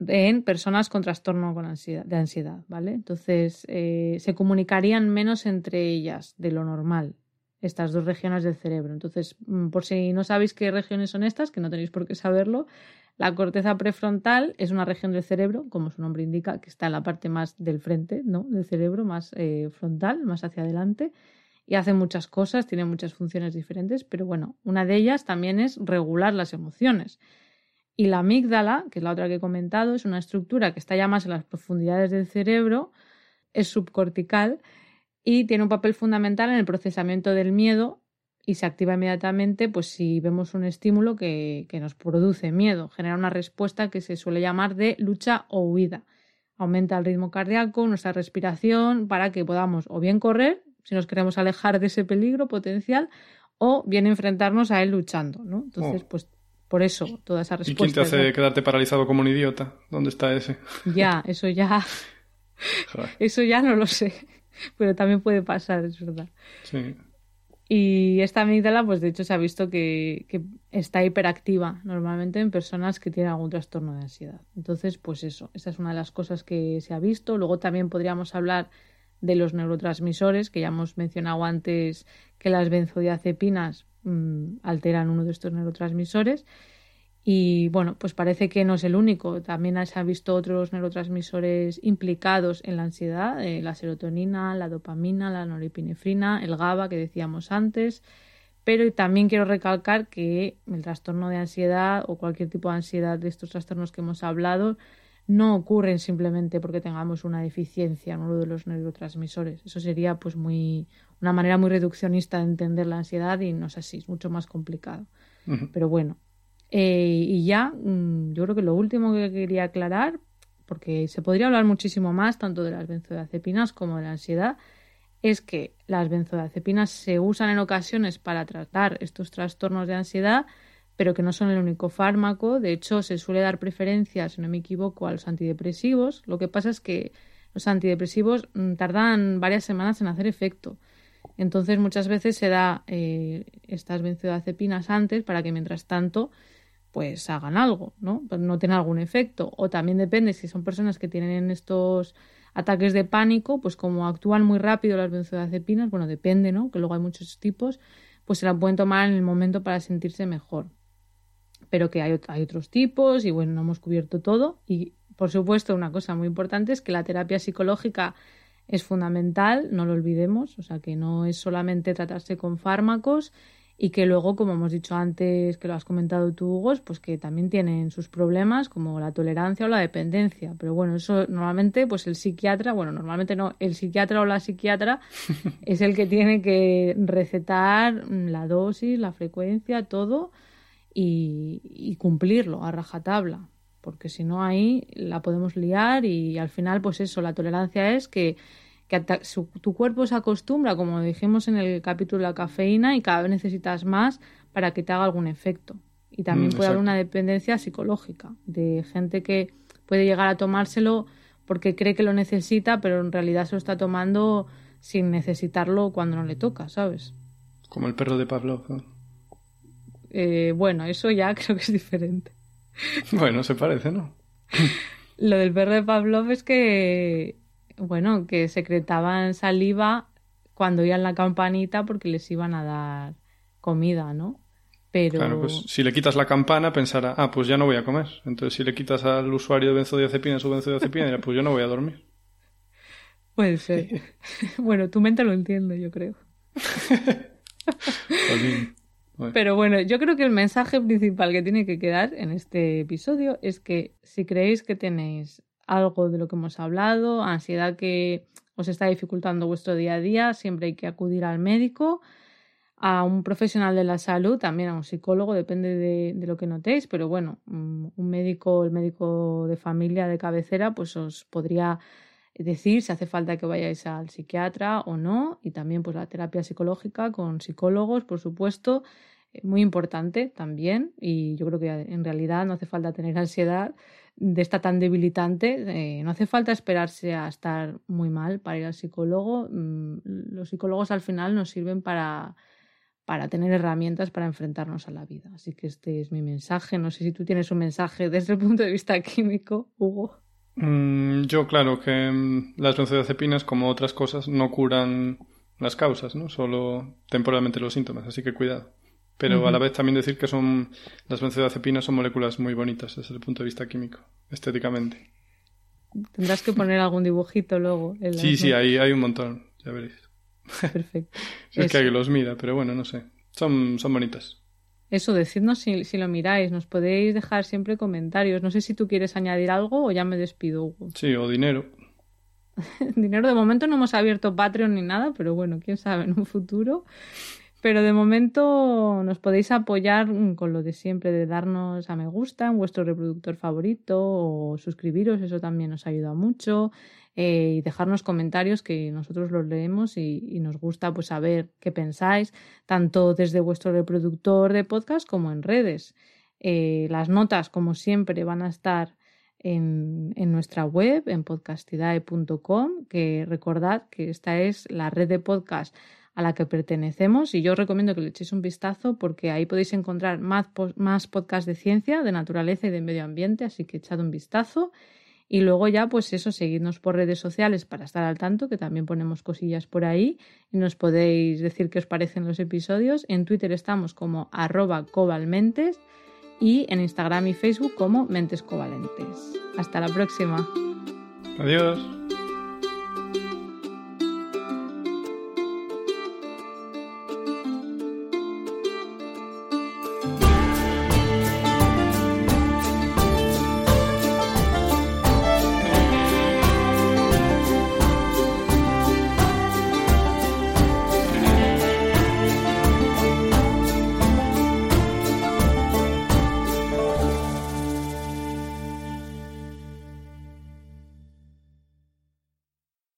S1: en personas con trastorno con ansiedad, de ansiedad, ¿vale? Entonces, eh, se comunicarían menos entre ellas de lo normal, estas dos regiones del cerebro. Entonces, mm, por si no sabéis qué regiones son estas, que no tenéis por qué saberlo, la corteza prefrontal es una región del cerebro, como su nombre indica, que está en la parte más del frente ¿no? del cerebro, más eh, frontal, más hacia adelante, y hace muchas cosas, tiene muchas funciones diferentes, pero bueno, una de ellas también es regular las emociones. Y la amígdala, que es la otra que he comentado, es una estructura que está ya más en las profundidades del cerebro, es subcortical y tiene un papel fundamental en el procesamiento del miedo y se activa inmediatamente pues si vemos un estímulo que, que, nos produce miedo, genera una respuesta que se suele llamar de lucha o huida. Aumenta el ritmo cardíaco, nuestra respiración, para que podamos o bien correr, si nos queremos alejar de ese peligro potencial, o bien enfrentarnos a él luchando, ¿no? Entonces, oh. pues por eso, toda esa respuesta.
S2: ¿Y quién te hace quedarte paralizado como un idiota? ¿Dónde está ese?
S1: Ya, eso ya. eso ya no lo sé. Pero también puede pasar, es verdad.
S2: Sí.
S1: Y esta amígdala, pues de hecho se ha visto que, que, está hiperactiva normalmente en personas que tienen algún trastorno de ansiedad. Entonces, pues eso, esa es una de las cosas que se ha visto. Luego también podríamos hablar de los neurotransmisores, que ya hemos mencionado antes que las benzodiazepinas mm, alteran uno de estos neurotransmisores. Y bueno, pues parece que no es el único. También se han visto otros neurotransmisores implicados en la ansiedad, eh, la serotonina, la dopamina, la norepinefrina, el GABA que decíamos antes. Pero también quiero recalcar que el trastorno de ansiedad o cualquier tipo de ansiedad de estos trastornos que hemos hablado no ocurren simplemente porque tengamos una deficiencia en uno de los neurotransmisores. Eso sería pues muy una manera muy reduccionista de entender la ansiedad y no es así, es mucho más complicado. Pero bueno, eh, y ya mm, yo creo que lo último que quería aclarar, porque se podría hablar muchísimo más tanto de las benzodiazepinas como de la ansiedad, es que las benzodiazepinas se usan en ocasiones para tratar estos trastornos de ansiedad pero que no son el único fármaco. De hecho, se suele dar preferencia, si no me equivoco, a los antidepresivos. Lo que pasa es que los antidepresivos mm, tardan varias semanas en hacer efecto. Entonces, muchas veces se da eh, estas benzodiazepinas antes para que mientras tanto pues hagan algo, ¿no? Pero no tenga algún efecto. O también depende si son personas que tienen estos ataques de pánico, pues como actúan muy rápido las benzodiazepinas, bueno, depende, ¿no? Que luego hay muchos tipos, pues se la pueden tomar en el momento para sentirse mejor pero que hay, hay otros tipos y bueno, no hemos cubierto todo. Y por supuesto, una cosa muy importante es que la terapia psicológica es fundamental, no lo olvidemos, o sea que no es solamente tratarse con fármacos y que luego, como hemos dicho antes, que lo has comentado tú, Hugo, pues que también tienen sus problemas como la tolerancia o la dependencia. Pero bueno, eso normalmente, pues el psiquiatra, bueno, normalmente no, el psiquiatra o la psiquiatra es el que tiene que recetar la dosis, la frecuencia, todo y, cumplirlo a rajatabla, porque si no ahí la podemos liar y al final pues eso, la tolerancia es que, tu cuerpo se acostumbra, como dijimos en el capítulo de la cafeína, y cada vez necesitas más para que te haga algún efecto. Y también mm, puede haber una dependencia psicológica de gente que puede llegar a tomárselo porque cree que lo necesita, pero en realidad se lo está tomando sin necesitarlo cuando no le toca, ¿sabes?
S2: Como el perro de Pavlov.
S1: Eh, bueno, eso ya creo que es diferente.
S2: Bueno, se parece, ¿no?
S1: Lo del perro de Pavlov es que, bueno, que secretaban saliva cuando oían la campanita porque les iban a dar comida, ¿no? Pero...
S2: Claro, pues si le quitas la campana pensará, ah, pues ya no voy a comer. Entonces si le quitas al usuario de benzodiazepina su benzodiazepina dirá, pues yo no voy a dormir.
S1: Puede ser. bueno, tu mente lo entiende, yo creo. Pero bueno, yo creo que el mensaje principal que tiene que quedar en este episodio es que si creéis que tenéis algo de lo que hemos hablado, ansiedad que os está dificultando vuestro día a día, siempre hay que acudir al médico, a un profesional de la salud, también a un psicólogo, depende de, lo que notéis, pero bueno, mm, un médico, el médico de familia de cabecera, pues os podría decir si hace falta que vayáis al psiquiatra o no, y también pues la terapia psicológica con psicólogos, por supuesto, eh, muy importante también, y yo creo que en realidad no hace falta tener ansiedad de esta tan debilitante, eh, no hace falta esperarse a estar muy mal para ir al psicólogo, mm, los psicólogos al final nos sirven para para tener herramientas para enfrentarnos a la vida. Así que este es mi mensaje. No sé si tú tienes un mensaje desde el punto de vista químico, Hugo.
S2: Mm, yo, claro, que mm, las benzodiazepinas, como otras cosas, no curan las causas, ¿no? Solo temporalmente los síntomas, así que cuidado. Pero a la vez también decir que son las benzodiazepinas son moléculas muy bonitas desde el punto de vista químico, estéticamente.
S1: Tendrás que poner algún dibujito luego.
S2: sí, sí, hay, hay un montón, ya veréis.
S1: Perfecto.
S2: es que alguien los mira, pero bueno, no sé. Son, son bonitas.
S1: Eso, decidnos si, si, lo miráis. Nos podéis dejar siempre comentarios. No sé si tú quieres añadir algo o ya me despido, Hugo.
S2: Sí, o dinero.
S1: dinero de momento no hemos abierto Patreon ni nada, pero bueno, quién sabe en un futuro. Pero de momento nos podéis apoyar con lo de siempre, de darnos a me gusta en vuestro reproductor favorito o suscribiros, eso también nos ayuda mucho. Eh, y dejarnos comentarios que nosotros los leemos y, nos gusta pues saber qué pensáis, tanto desde vuestro reproductor de podcast como en redes. Eh, las notas, como siempre, van a estar en, en nuestra web, en podcastidae.com, que recordad que esta es la red de podcast a la que pertenecemos y yo os recomiendo que le echéis un vistazo porque ahí podéis encontrar más, más podcasts de ciencia, de naturaleza y de medio ambiente, así que echad un vistazo. Y luego ya, pues eso, seguidnos por redes sociales para estar al tanto, que también ponemos cosillas por ahí y nos podéis decir qué os parecen los episodios. En Twitter estamos como arroba cobalmentes y en Instagram y Facebook como mentes covalentes. Hasta la próxima.
S2: Adiós.